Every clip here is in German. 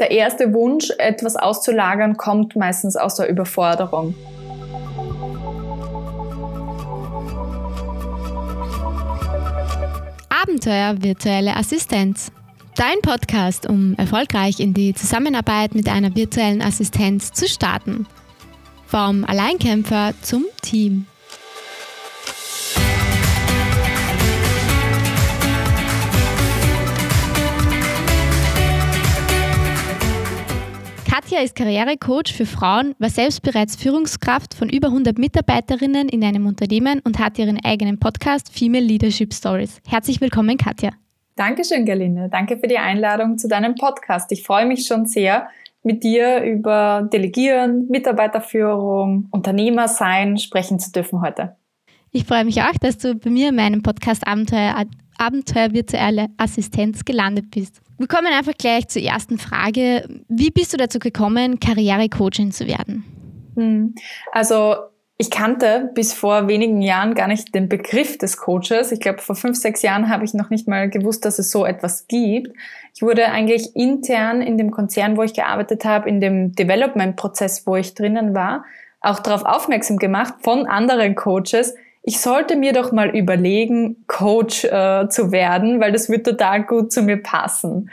Der erste Wunsch, etwas auszulagern, kommt meistens aus der Überforderung. Abenteuer virtuelle Assistenz. Dein Podcast, um erfolgreich in die Zusammenarbeit mit einer virtuellen Assistenz zu starten. Vom Alleinkämpfer zum Team. Katja ist Karrierecoach für Frauen, war selbst bereits Führungskraft von über 100 Mitarbeiterinnen in einem Unternehmen und hat ihren eigenen Podcast Female Leadership Stories. Herzlich willkommen, Katja. Dankeschön, Gerlinde. Danke für die Einladung zu deinem Podcast. Ich freue mich schon sehr, mit dir über Delegieren, Mitarbeiterführung, Unternehmer sein sprechen zu dürfen heute. Ich freue mich auch, dass du bei mir in meinem Podcast Abenteuer, Abenteuer virtuelle Assistenz gelandet bist. Wir kommen einfach gleich zur ersten Frage. Wie bist du dazu gekommen, Karrierecoachin zu werden? Hm. Also ich kannte bis vor wenigen Jahren gar nicht den Begriff des Coaches. Ich glaube, vor fünf, sechs Jahren habe ich noch nicht mal gewusst, dass es so etwas gibt. Ich wurde eigentlich intern in dem Konzern, wo ich gearbeitet habe, in dem Development-Prozess, wo ich drinnen war, auch darauf aufmerksam gemacht von anderen Coaches, ich sollte mir doch mal überlegen, Coach äh, zu werden, weil das wird total gut zu mir passen.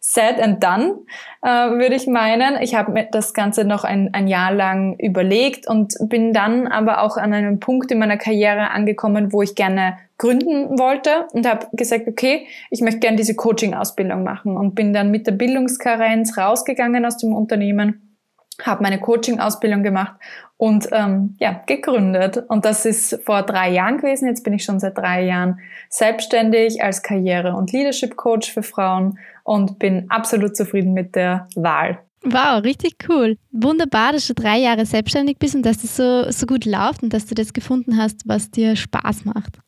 Said and done, äh, würde ich meinen. Ich habe mir das Ganze noch ein, ein Jahr lang überlegt und bin dann aber auch an einem Punkt in meiner Karriere angekommen, wo ich gerne gründen wollte und habe gesagt, okay, ich möchte gerne diese Coaching-Ausbildung machen und bin dann mit der Bildungskarenz rausgegangen aus dem Unternehmen, habe meine Coaching-Ausbildung gemacht und ähm, ja, gegründet. Und das ist vor drei Jahren gewesen. Jetzt bin ich schon seit drei Jahren selbstständig als Karriere- und Leadership-Coach für Frauen und bin absolut zufrieden mit der Wahl. Wow, richtig cool. Wunderbar, dass du drei Jahre selbstständig bist und dass das so, so gut läuft und dass du das gefunden hast, was dir Spaß macht.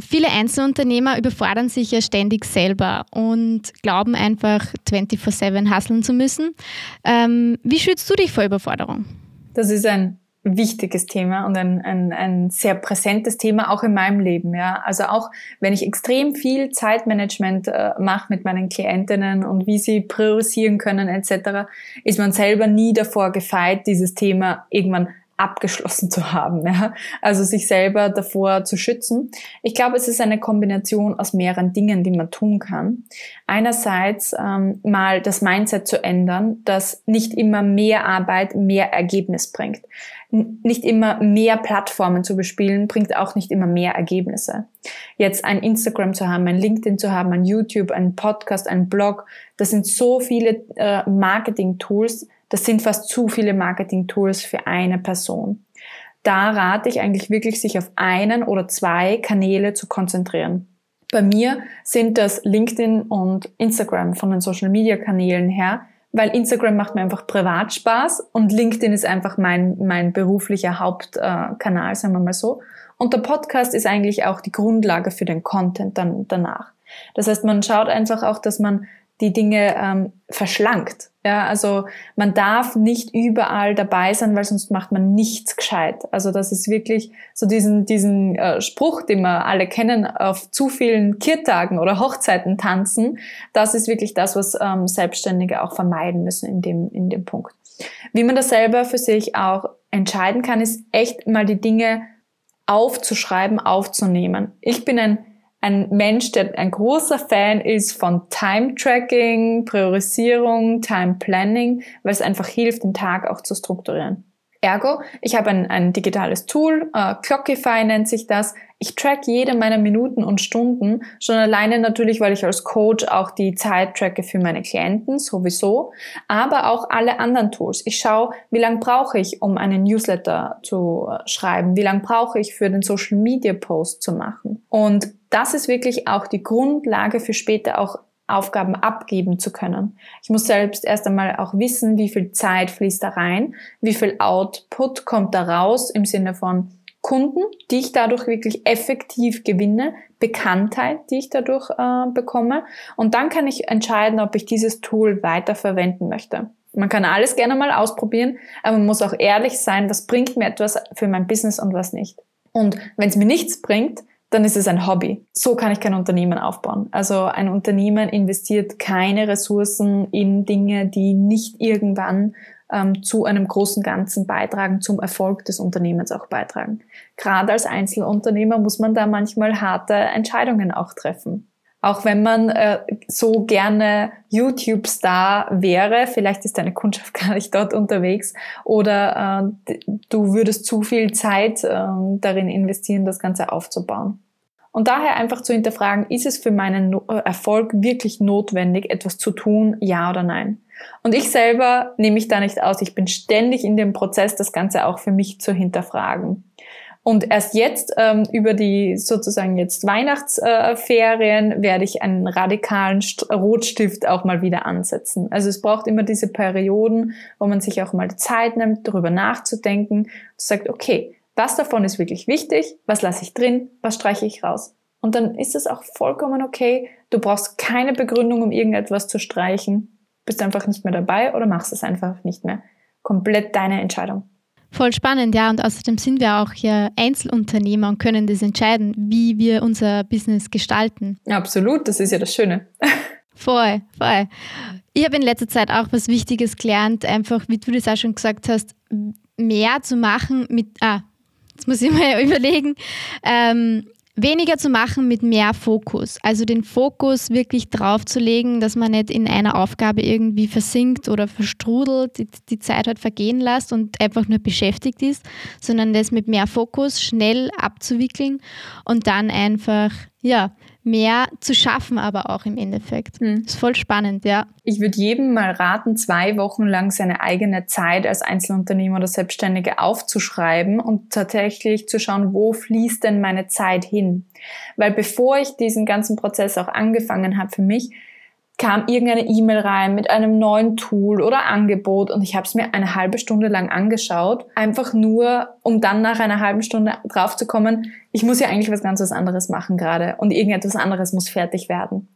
Viele Einzelunternehmer überfordern sich ja ständig selber und glauben einfach 24-7 hasseln zu müssen. Ähm, wie schützt du dich vor Überforderung? Das ist ein wichtiges Thema und ein, ein, ein sehr präsentes Thema auch in meinem Leben. Ja, also auch wenn ich extrem viel Zeitmanagement äh, mache mit meinen Klientinnen und wie sie priorisieren können etc., ist man selber nie davor gefeit, dieses Thema irgendwann abgeschlossen zu haben, ja? also sich selber davor zu schützen. Ich glaube, es ist eine Kombination aus mehreren Dingen, die man tun kann. Einerseits ähm, mal das Mindset zu ändern, dass nicht immer mehr Arbeit mehr Ergebnis bringt. Nicht immer mehr Plattformen zu bespielen, bringt auch nicht immer mehr Ergebnisse. Jetzt ein Instagram zu haben, ein LinkedIn zu haben, ein YouTube, ein Podcast, ein Blog, das sind so viele äh, Marketing-Tools, das sind fast zu viele Marketing-Tools für eine Person. Da rate ich eigentlich wirklich, sich auf einen oder zwei Kanäle zu konzentrieren. Bei mir sind das LinkedIn und Instagram von den Social-Media-Kanälen her, weil Instagram macht mir einfach Privatspaß und LinkedIn ist einfach mein, mein beruflicher Hauptkanal, äh, sagen wir mal so. Und der Podcast ist eigentlich auch die Grundlage für den Content dann danach. Das heißt, man schaut einfach auch, dass man die Dinge ähm, verschlankt. Ja, also man darf nicht überall dabei sein, weil sonst macht man nichts gescheit. Also das ist wirklich so diesen, diesen äh, Spruch, den wir alle kennen, auf zu vielen Kirtagen oder Hochzeiten tanzen. Das ist wirklich das, was ähm, Selbstständige auch vermeiden müssen in dem, in dem Punkt. Wie man das selber für sich auch entscheiden kann, ist echt mal die Dinge aufzuschreiben, aufzunehmen. Ich bin ein ein Mensch, der ein großer Fan ist von Time Tracking, Priorisierung, Time Planning, weil es einfach hilft, den Tag auch zu strukturieren. Ergo, ich habe ein, ein digitales Tool, äh, Clockify nennt sich das. Ich track jede meiner Minuten und Stunden, schon alleine natürlich, weil ich als Coach auch die Zeit tracke für meine Klienten, sowieso, aber auch alle anderen Tools. Ich schaue, wie lange brauche ich, um einen Newsletter zu äh, schreiben, wie lange brauche ich für den Social Media Post zu machen. Und das ist wirklich auch die Grundlage für später auch Aufgaben abgeben zu können. Ich muss selbst erst einmal auch wissen, wie viel Zeit fließt da rein, wie viel Output kommt da raus im Sinne von Kunden, die ich dadurch wirklich effektiv gewinne, Bekanntheit, die ich dadurch äh, bekomme. Und dann kann ich entscheiden, ob ich dieses Tool weiter verwenden möchte. Man kann alles gerne mal ausprobieren, aber man muss auch ehrlich sein, was bringt mir etwas für mein Business und was nicht. Und wenn es mir nichts bringt, dann ist es ein Hobby. So kann ich kein Unternehmen aufbauen. Also ein Unternehmen investiert keine Ressourcen in Dinge, die nicht irgendwann ähm, zu einem großen Ganzen beitragen, zum Erfolg des Unternehmens auch beitragen. Gerade als Einzelunternehmer muss man da manchmal harte Entscheidungen auch treffen. Auch wenn man äh, so gerne YouTube-Star wäre, vielleicht ist deine Kundschaft gar nicht dort unterwegs oder äh, du würdest zu viel Zeit äh, darin investieren, das Ganze aufzubauen. Und daher einfach zu hinterfragen, ist es für meinen äh, Erfolg wirklich notwendig, etwas zu tun, ja oder nein? Und ich selber nehme mich da nicht aus. Ich bin ständig in dem Prozess, das Ganze auch für mich zu hinterfragen. Und erst jetzt, ähm, über die sozusagen jetzt Weihnachtsferien, äh, werde ich einen radikalen St Rotstift auch mal wieder ansetzen. Also es braucht immer diese Perioden, wo man sich auch mal Zeit nimmt, darüber nachzudenken, sagt, okay, was davon ist wirklich wichtig, was lasse ich drin, was streiche ich raus. Und dann ist es auch vollkommen okay. Du brauchst keine Begründung, um irgendetwas zu streichen. Bist einfach nicht mehr dabei oder machst es einfach nicht mehr. Komplett deine Entscheidung. Voll spannend, ja. Und außerdem sind wir auch hier Einzelunternehmer und können das entscheiden, wie wir unser Business gestalten. Absolut, das ist ja das Schöne. voll, voll. Ich habe in letzter Zeit auch was Wichtiges gelernt, einfach, wie du das auch schon gesagt hast, mehr zu machen mit, ah, jetzt muss ich mal überlegen, ähm, weniger zu machen mit mehr Fokus. Also den Fokus wirklich drauf zu legen, dass man nicht in einer Aufgabe irgendwie versinkt oder verstrudelt, die, die Zeit halt vergehen lässt und einfach nur beschäftigt ist, sondern das mit mehr Fokus schnell abzuwickeln und dann einfach, ja, mehr zu schaffen, aber auch im Endeffekt. Hm. Ist voll spannend, ja. Ich würde jedem mal raten, zwei Wochen lang seine eigene Zeit als Einzelunternehmer oder Selbstständige aufzuschreiben und tatsächlich zu schauen, wo fließt denn meine Zeit hin? Weil bevor ich diesen ganzen Prozess auch angefangen habe für mich, kam irgendeine E-Mail rein mit einem neuen Tool oder Angebot und ich habe es mir eine halbe Stunde lang angeschaut, einfach nur, um dann nach einer halben Stunde draufzukommen, ich muss ja eigentlich was ganz was anderes machen gerade und irgendetwas anderes muss fertig werden.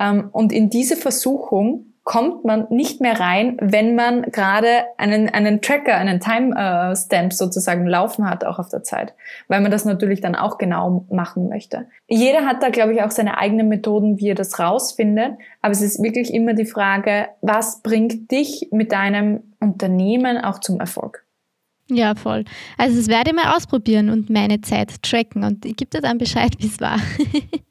Ähm, und in diese Versuchung kommt man nicht mehr rein, wenn man gerade einen, einen Tracker, einen Timestamp sozusagen laufen hat, auch auf der Zeit, weil man das natürlich dann auch genau machen möchte. Jeder hat da, glaube ich, auch seine eigenen Methoden, wie er das rausfindet, aber es ist wirklich immer die Frage, was bringt dich mit deinem Unternehmen auch zum Erfolg? Ja, voll. Also das werde ich mal ausprobieren und meine Zeit tracken und ich gebe dir dann Bescheid, wie es war.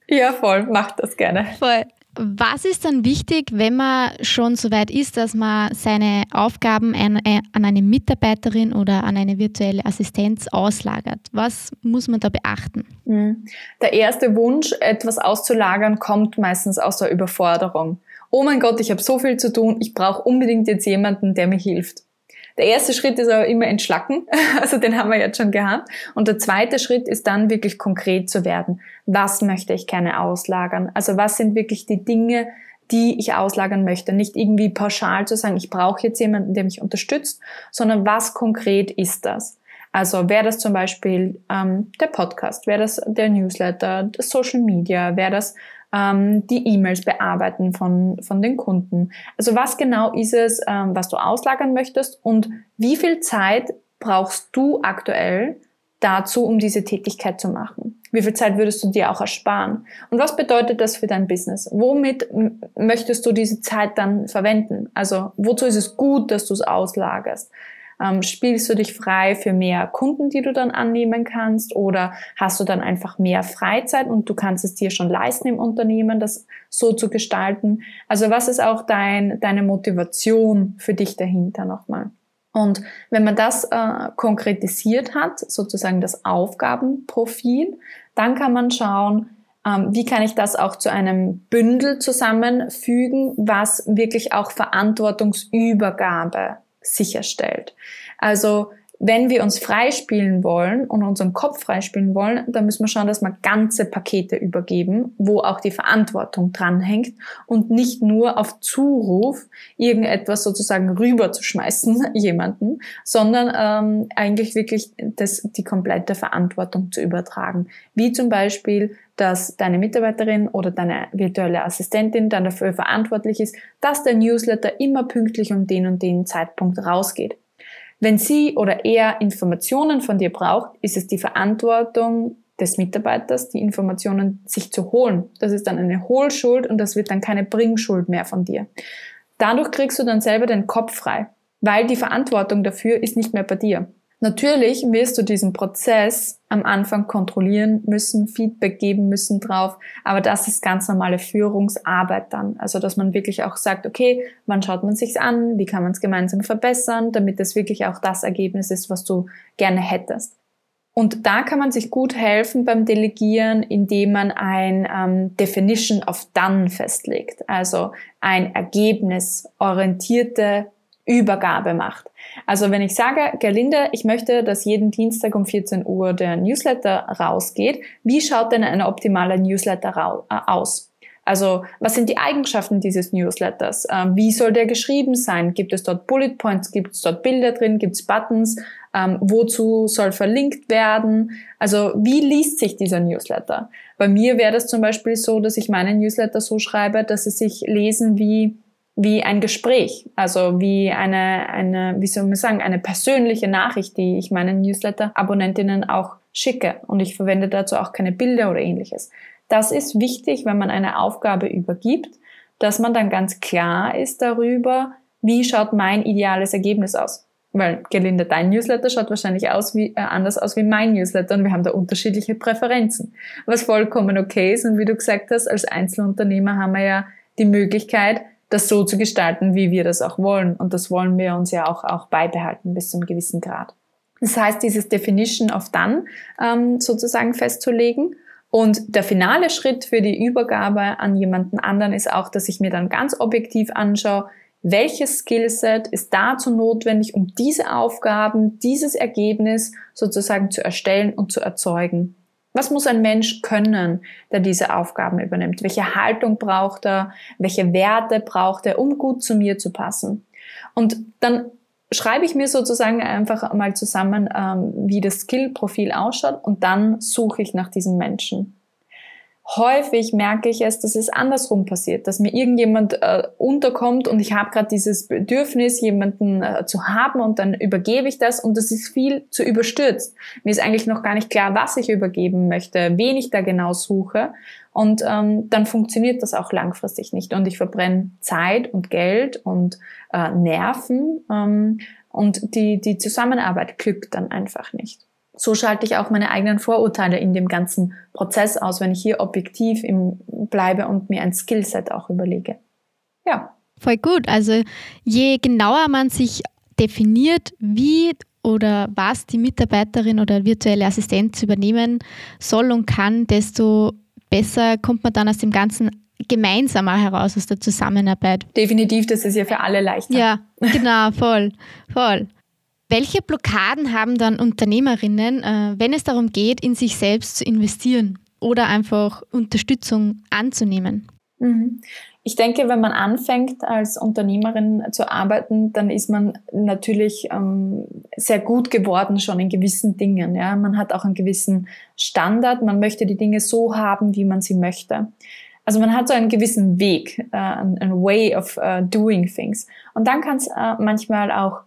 ja, voll. Macht das gerne. Voll. Was ist dann wichtig, wenn man schon so weit ist, dass man seine Aufgaben an, eine Mitarbeiterin oder an eine virtuelle Assistenz auslagert? Was muss man da beachten? Mhm. Der erste Wunsch, etwas auszulagern, kommt meistens aus der Überforderung. Oh mein Gott, ich habe so viel zu tun, ich brauche unbedingt jetzt jemanden, der mir hilft. Der erste Schritt ist aber immer entschlacken, also den haben wir jetzt schon gehabt. Und der zweite Schritt ist dann wirklich konkret zu werden. Was möchte ich gerne auslagern? Also was sind wirklich die Dinge, die ich auslagern möchte. Nicht irgendwie pauschal zu sagen, ich brauche jetzt jemanden, der mich unterstützt, sondern was konkret ist das? Also wäre das zum Beispiel ähm, der Podcast, wäre das der Newsletter, das Social Media, wäre das ähm, die E-Mails bearbeiten von, von den Kunden. Also was genau ist es, ähm, was du auslagern möchtest und wie viel Zeit brauchst du aktuell dazu, um diese Tätigkeit zu machen? Wie viel Zeit würdest du dir auch ersparen? Und was bedeutet das für dein Business? Womit möchtest du diese Zeit dann verwenden? Also wozu ist es gut, dass du es auslagerst? Ähm, spielst du dich frei für mehr Kunden, die du dann annehmen kannst? Oder hast du dann einfach mehr Freizeit und du kannst es dir schon leisten im Unternehmen, das so zu gestalten? Also was ist auch dein, deine Motivation für dich dahinter nochmal? Und wenn man das äh, konkretisiert hat, sozusagen das Aufgabenprofil, dann kann man schauen, ähm, wie kann ich das auch zu einem Bündel zusammenfügen, was wirklich auch Verantwortungsübergabe sicherstellt. Also wenn wir uns freispielen wollen und unseren Kopf freispielen wollen, dann müssen wir schauen, dass wir ganze Pakete übergeben, wo auch die Verantwortung dranhängt und nicht nur auf Zuruf irgendetwas sozusagen rüberzuschmeißen, jemanden, sondern ähm, eigentlich wirklich das, die komplette Verantwortung zu übertragen. Wie zum Beispiel, dass deine Mitarbeiterin oder deine virtuelle Assistentin dann dafür verantwortlich ist, dass der Newsletter immer pünktlich um den und den Zeitpunkt rausgeht wenn sie oder er Informationen von dir braucht, ist es die Verantwortung des Mitarbeiters, die Informationen sich zu holen. Das ist dann eine Hohlschuld und das wird dann keine Bringschuld mehr von dir. Dadurch kriegst du dann selber den Kopf frei, weil die Verantwortung dafür ist nicht mehr bei dir. Natürlich wirst du diesen Prozess am Anfang kontrollieren müssen, Feedback geben müssen drauf, aber das ist ganz normale Führungsarbeit dann. Also, dass man wirklich auch sagt, okay, wann schaut man sich's an, wie kann man es gemeinsam verbessern, damit es wirklich auch das Ergebnis ist, was du gerne hättest. Und da kann man sich gut helfen beim Delegieren, indem man ein ähm, Definition of Done festlegt, also ein ergebnisorientierte Übergabe macht. Also wenn ich sage, Gerlinde, ich möchte, dass jeden Dienstag um 14 Uhr der Newsletter rausgeht, wie schaut denn ein optimaler Newsletter äh, aus? Also was sind die Eigenschaften dieses Newsletters? Ähm, wie soll der geschrieben sein? Gibt es dort Bullet Points? Gibt es dort Bilder drin? Gibt es Buttons? Ähm, wozu soll verlinkt werden? Also wie liest sich dieser Newsletter? Bei mir wäre das zum Beispiel so, dass ich meinen Newsletter so schreibe, dass sie sich lesen wie wie ein Gespräch, also wie eine, eine, wie soll man sagen, eine persönliche Nachricht, die ich meinen Newsletter-Abonnentinnen auch schicke. Und ich verwende dazu auch keine Bilder oder ähnliches. Das ist wichtig, wenn man eine Aufgabe übergibt, dass man dann ganz klar ist darüber, wie schaut mein ideales Ergebnis aus. Weil, gelinde, dein Newsletter schaut wahrscheinlich aus wie, äh, anders aus wie mein Newsletter und wir haben da unterschiedliche Präferenzen. Was vollkommen okay ist und wie du gesagt hast, als Einzelunternehmer haben wir ja die Möglichkeit, das so zu gestalten, wie wir das auch wollen. Und das wollen wir uns ja auch, auch beibehalten bis zu einem gewissen Grad. Das heißt, dieses Definition of Done ähm, sozusagen festzulegen. Und der finale Schritt für die Übergabe an jemanden anderen ist auch, dass ich mir dann ganz objektiv anschaue, welches Skillset ist dazu notwendig, um diese Aufgaben, dieses Ergebnis sozusagen zu erstellen und zu erzeugen. Was muss ein Mensch können, der diese Aufgaben übernimmt? Welche Haltung braucht er? Welche Werte braucht er, um gut zu mir zu passen? Und dann schreibe ich mir sozusagen einfach mal zusammen, ähm, wie das Skill-Profil ausschaut und dann suche ich nach diesen Menschen häufig merke ich es, dass es andersrum passiert, dass mir irgendjemand äh, unterkommt und ich habe gerade dieses Bedürfnis, jemanden äh, zu haben und dann übergebe ich das und das ist viel zu überstürzt. Mir ist eigentlich noch gar nicht klar, was ich übergeben möchte, wen ich da genau suche und ähm, dann funktioniert das auch langfristig nicht und ich verbrenne Zeit und Geld und äh, Nerven ähm, und die, die Zusammenarbeit glückt dann einfach nicht so schalte ich auch meine eigenen Vorurteile in dem ganzen Prozess aus, wenn ich hier objektiv im, bleibe und mir ein Skillset auch überlege. Ja. Voll gut. Also je genauer man sich definiert, wie oder was die Mitarbeiterin oder virtuelle Assistenz übernehmen soll und kann, desto besser kommt man dann aus dem Ganzen gemeinsamer heraus, aus der Zusammenarbeit. Definitiv, das ist ja für alle leichter. Ja, genau, voll, voll. Welche Blockaden haben dann Unternehmerinnen, äh, wenn es darum geht, in sich selbst zu investieren oder einfach Unterstützung anzunehmen? Mhm. Ich denke, wenn man anfängt als Unternehmerin zu arbeiten, dann ist man natürlich ähm, sehr gut geworden schon in gewissen Dingen. Ja? Man hat auch einen gewissen Standard, man möchte die Dinge so haben, wie man sie möchte. Also man hat so einen gewissen Weg, äh, ein Way of uh, doing things. Und dann kann es äh, manchmal auch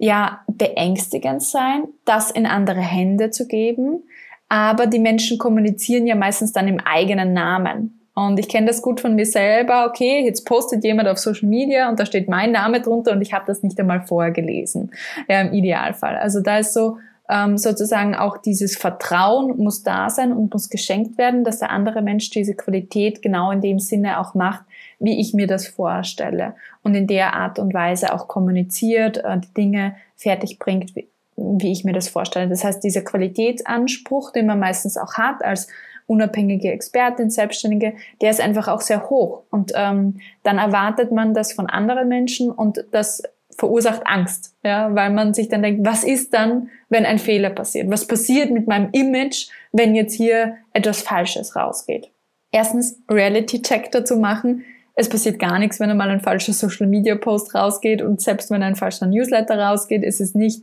ja beängstigend sein, das in andere Hände zu geben. Aber die Menschen kommunizieren ja meistens dann im eigenen Namen. Und ich kenne das gut von mir selber. Okay, jetzt postet jemand auf Social Media und da steht mein Name drunter und ich habe das nicht einmal vorher gelesen. Ja, im Idealfall. Also da ist so ähm, sozusagen auch dieses Vertrauen muss da sein und muss geschenkt werden, dass der andere Mensch diese Qualität genau in dem Sinne auch macht, wie ich mir das vorstelle und in der Art und Weise auch kommuniziert, äh, die Dinge fertig bringt, wie, ich mir das vorstelle. Das heißt, dieser Qualitätsanspruch, den man meistens auch hat als unabhängige Expertin, Selbstständige, der ist einfach auch sehr hoch. Und ähm, dann erwartet man das von anderen Menschen und das verursacht Angst, ja, weil man sich dann denkt, was ist dann, wenn ein Fehler passiert? Was passiert mit meinem Image, wenn jetzt hier etwas Falsches rausgeht? Erstens Reality-Check dazu machen. Es passiert gar nichts, wenn einmal ein falscher Social-Media-Post rausgeht und selbst wenn ein falscher Newsletter rausgeht, ist es nicht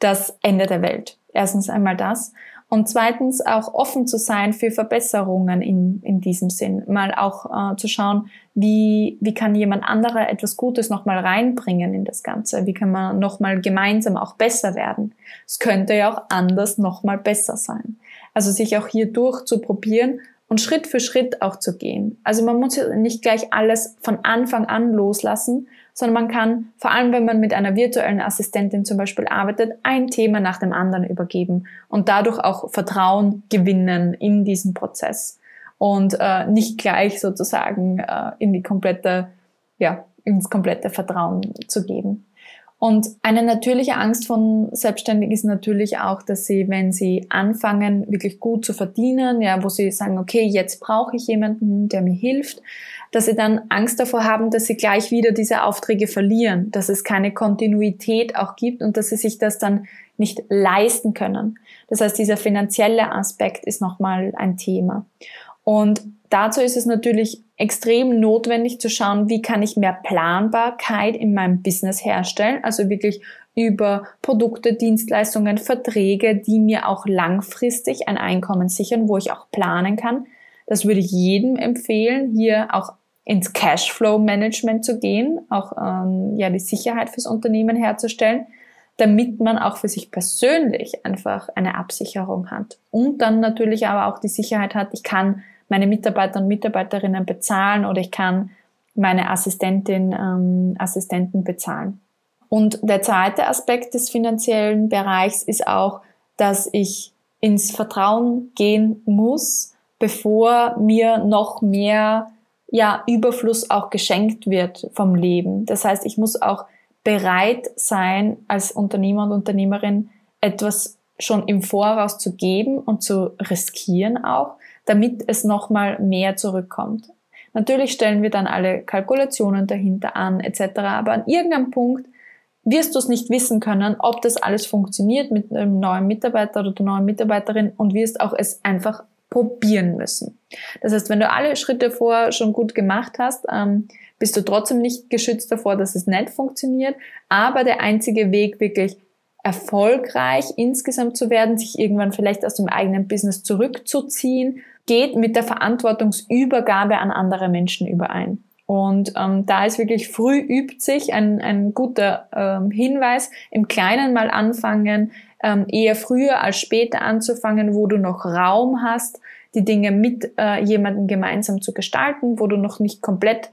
das Ende der Welt. Erstens einmal das. Und zweitens auch offen zu sein für Verbesserungen in, in diesem Sinn. Mal auch äh, zu schauen, wie, wie kann jemand anderer etwas Gutes nochmal reinbringen in das Ganze? Wie kann man nochmal gemeinsam auch besser werden? Es könnte ja auch anders nochmal besser sein. Also sich auch hier durchzuprobieren und Schritt für Schritt auch zu gehen. Also man muss nicht gleich alles von Anfang an loslassen, sondern man kann, vor allem wenn man mit einer virtuellen Assistentin zum Beispiel arbeitet, ein Thema nach dem anderen übergeben und dadurch auch Vertrauen gewinnen in diesen Prozess und äh, nicht gleich sozusagen äh, in die komplette, ja, ins komplette Vertrauen zu geben. Und eine natürliche Angst von Selbstständigen ist natürlich auch, dass sie, wenn sie anfangen, wirklich gut zu verdienen, ja, wo sie sagen, okay, jetzt brauche ich jemanden, der mir hilft, dass sie dann Angst davor haben, dass sie gleich wieder diese Aufträge verlieren, dass es keine Kontinuität auch gibt und dass sie sich das dann nicht leisten können. Das heißt, dieser finanzielle Aspekt ist nochmal ein Thema. Und dazu ist es natürlich extrem notwendig zu schauen, wie kann ich mehr Planbarkeit in meinem Business herstellen, also wirklich über Produkte, Dienstleistungen, Verträge, die mir auch langfristig ein Einkommen sichern, wo ich auch planen kann. Das würde ich jedem empfehlen, hier auch ins Cashflow-Management zu gehen, auch ähm, ja die Sicherheit fürs Unternehmen herzustellen, damit man auch für sich persönlich einfach eine Absicherung hat und dann natürlich aber auch die Sicherheit hat, ich kann meine Mitarbeiter und Mitarbeiterinnen bezahlen oder ich kann meine Assistentin, ähm, Assistenten bezahlen. Und der zweite Aspekt des finanziellen Bereichs ist auch, dass ich ins Vertrauen gehen muss, bevor mir noch mehr ja, Überfluss auch geschenkt wird vom Leben. Das heißt, ich muss auch bereit sein, als Unternehmer und Unternehmerin etwas schon im Voraus zu geben und zu riskieren auch, damit es nochmal mehr zurückkommt. Natürlich stellen wir dann alle Kalkulationen dahinter an etc. Aber an irgendeinem Punkt wirst du es nicht wissen können, ob das alles funktioniert mit einem neuen Mitarbeiter oder der neuen Mitarbeiterin und wirst auch es einfach probieren müssen. Das heißt, wenn du alle Schritte vorher schon gut gemacht hast, ähm, bist du trotzdem nicht geschützt davor, dass es nicht funktioniert. Aber der einzige Weg, wirklich erfolgreich insgesamt zu werden, sich irgendwann vielleicht aus dem eigenen Business zurückzuziehen, geht mit der Verantwortungsübergabe an andere Menschen überein. Und ähm, da ist wirklich früh übt sich ein, ein guter ähm, Hinweis, im Kleinen mal anfangen, ähm, eher früher als später anzufangen, wo du noch Raum hast, die Dinge mit äh, jemandem gemeinsam zu gestalten, wo du noch nicht komplett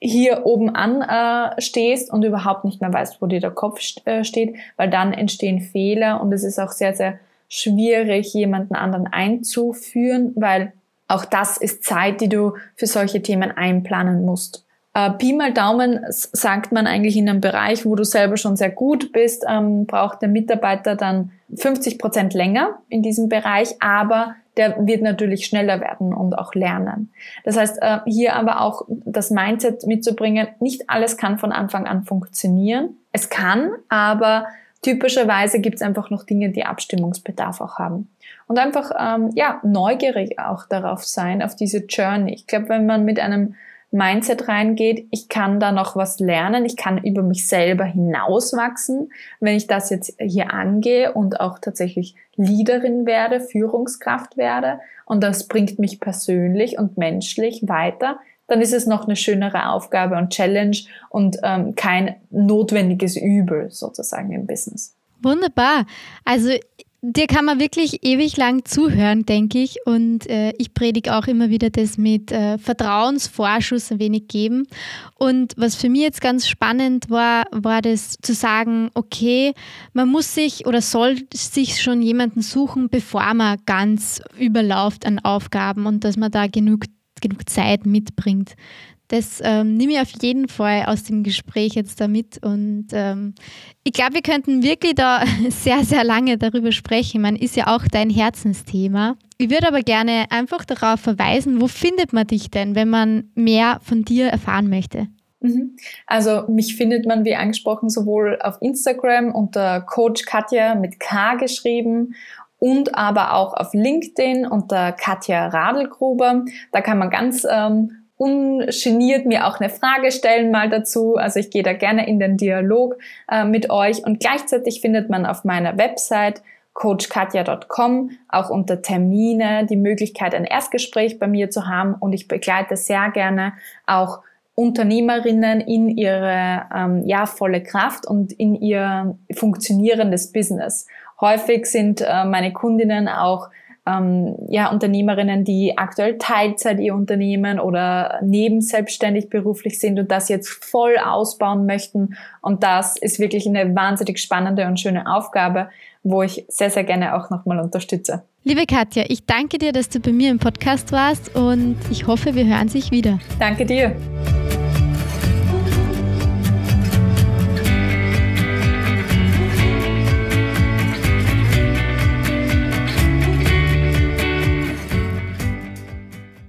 hier oben an äh, stehst und überhaupt nicht mehr weißt, wo dir der Kopf st äh, steht, weil dann entstehen Fehler und es ist auch sehr, sehr schwierig, jemanden anderen einzuführen, weil auch das ist Zeit, die du für solche Themen einplanen musst. Äh, Pi mal Daumen sagt man eigentlich in einem Bereich, wo du selber schon sehr gut bist, ähm, braucht der Mitarbeiter dann 50 Prozent länger in diesem Bereich, aber der wird natürlich schneller werden und auch lernen. Das heißt, äh, hier aber auch das Mindset mitzubringen, nicht alles kann von Anfang an funktionieren. Es kann, aber typischerweise gibt es einfach noch Dinge, die Abstimmungsbedarf auch haben. Und einfach ähm, ja neugierig auch darauf sein, auf diese Journey. Ich glaube, wenn man mit einem Mindset reingeht, ich kann da noch was lernen, ich kann über mich selber hinauswachsen, wenn ich das jetzt hier angehe und auch tatsächlich Leaderin werde, Führungskraft werde und das bringt mich persönlich und menschlich weiter, dann ist es noch eine schönere Aufgabe und Challenge und ähm, kein notwendiges Übel sozusagen im Business. Wunderbar. Also Dir kann man wirklich ewig lang zuhören, denke ich. Und äh, ich predige auch immer wieder das mit äh, Vertrauensvorschuss ein wenig geben. Und was für mich jetzt ganz spannend war, war das zu sagen, okay, man muss sich oder soll sich schon jemanden suchen, bevor man ganz überläuft an Aufgaben und dass man da genug, genug Zeit mitbringt. Das ähm, nehme ich auf jeden Fall aus dem Gespräch jetzt damit. Und ähm, ich glaube, wir könnten wirklich da sehr, sehr lange darüber sprechen. Man ist ja auch dein Herzensthema. Ich würde aber gerne einfach darauf verweisen, wo findet man dich denn, wenn man mehr von dir erfahren möchte? Mhm. Also mich findet man, wie angesprochen, sowohl auf Instagram unter Coach Katja mit K geschrieben und aber auch auf LinkedIn unter Katja Radelgruber. Da kann man ganz ähm, ungeniert mir auch eine Frage stellen mal dazu. Also ich gehe da gerne in den Dialog äh, mit euch und gleichzeitig findet man auf meiner Website coachkatja.com auch unter Termine die Möglichkeit, ein Erstgespräch bei mir zu haben und ich begleite sehr gerne auch Unternehmerinnen in ihre ähm, ja, volle Kraft und in ihr funktionierendes Business. Häufig sind äh, meine Kundinnen auch ähm, ja, Unternehmerinnen, die aktuell Teilzeit ihr Unternehmen oder nebenselbstständig beruflich sind und das jetzt voll ausbauen möchten. Und das ist wirklich eine wahnsinnig spannende und schöne Aufgabe, wo ich sehr, sehr gerne auch nochmal unterstütze. Liebe Katja, ich danke dir, dass du bei mir im Podcast warst und ich hoffe, wir hören sich wieder. Danke dir.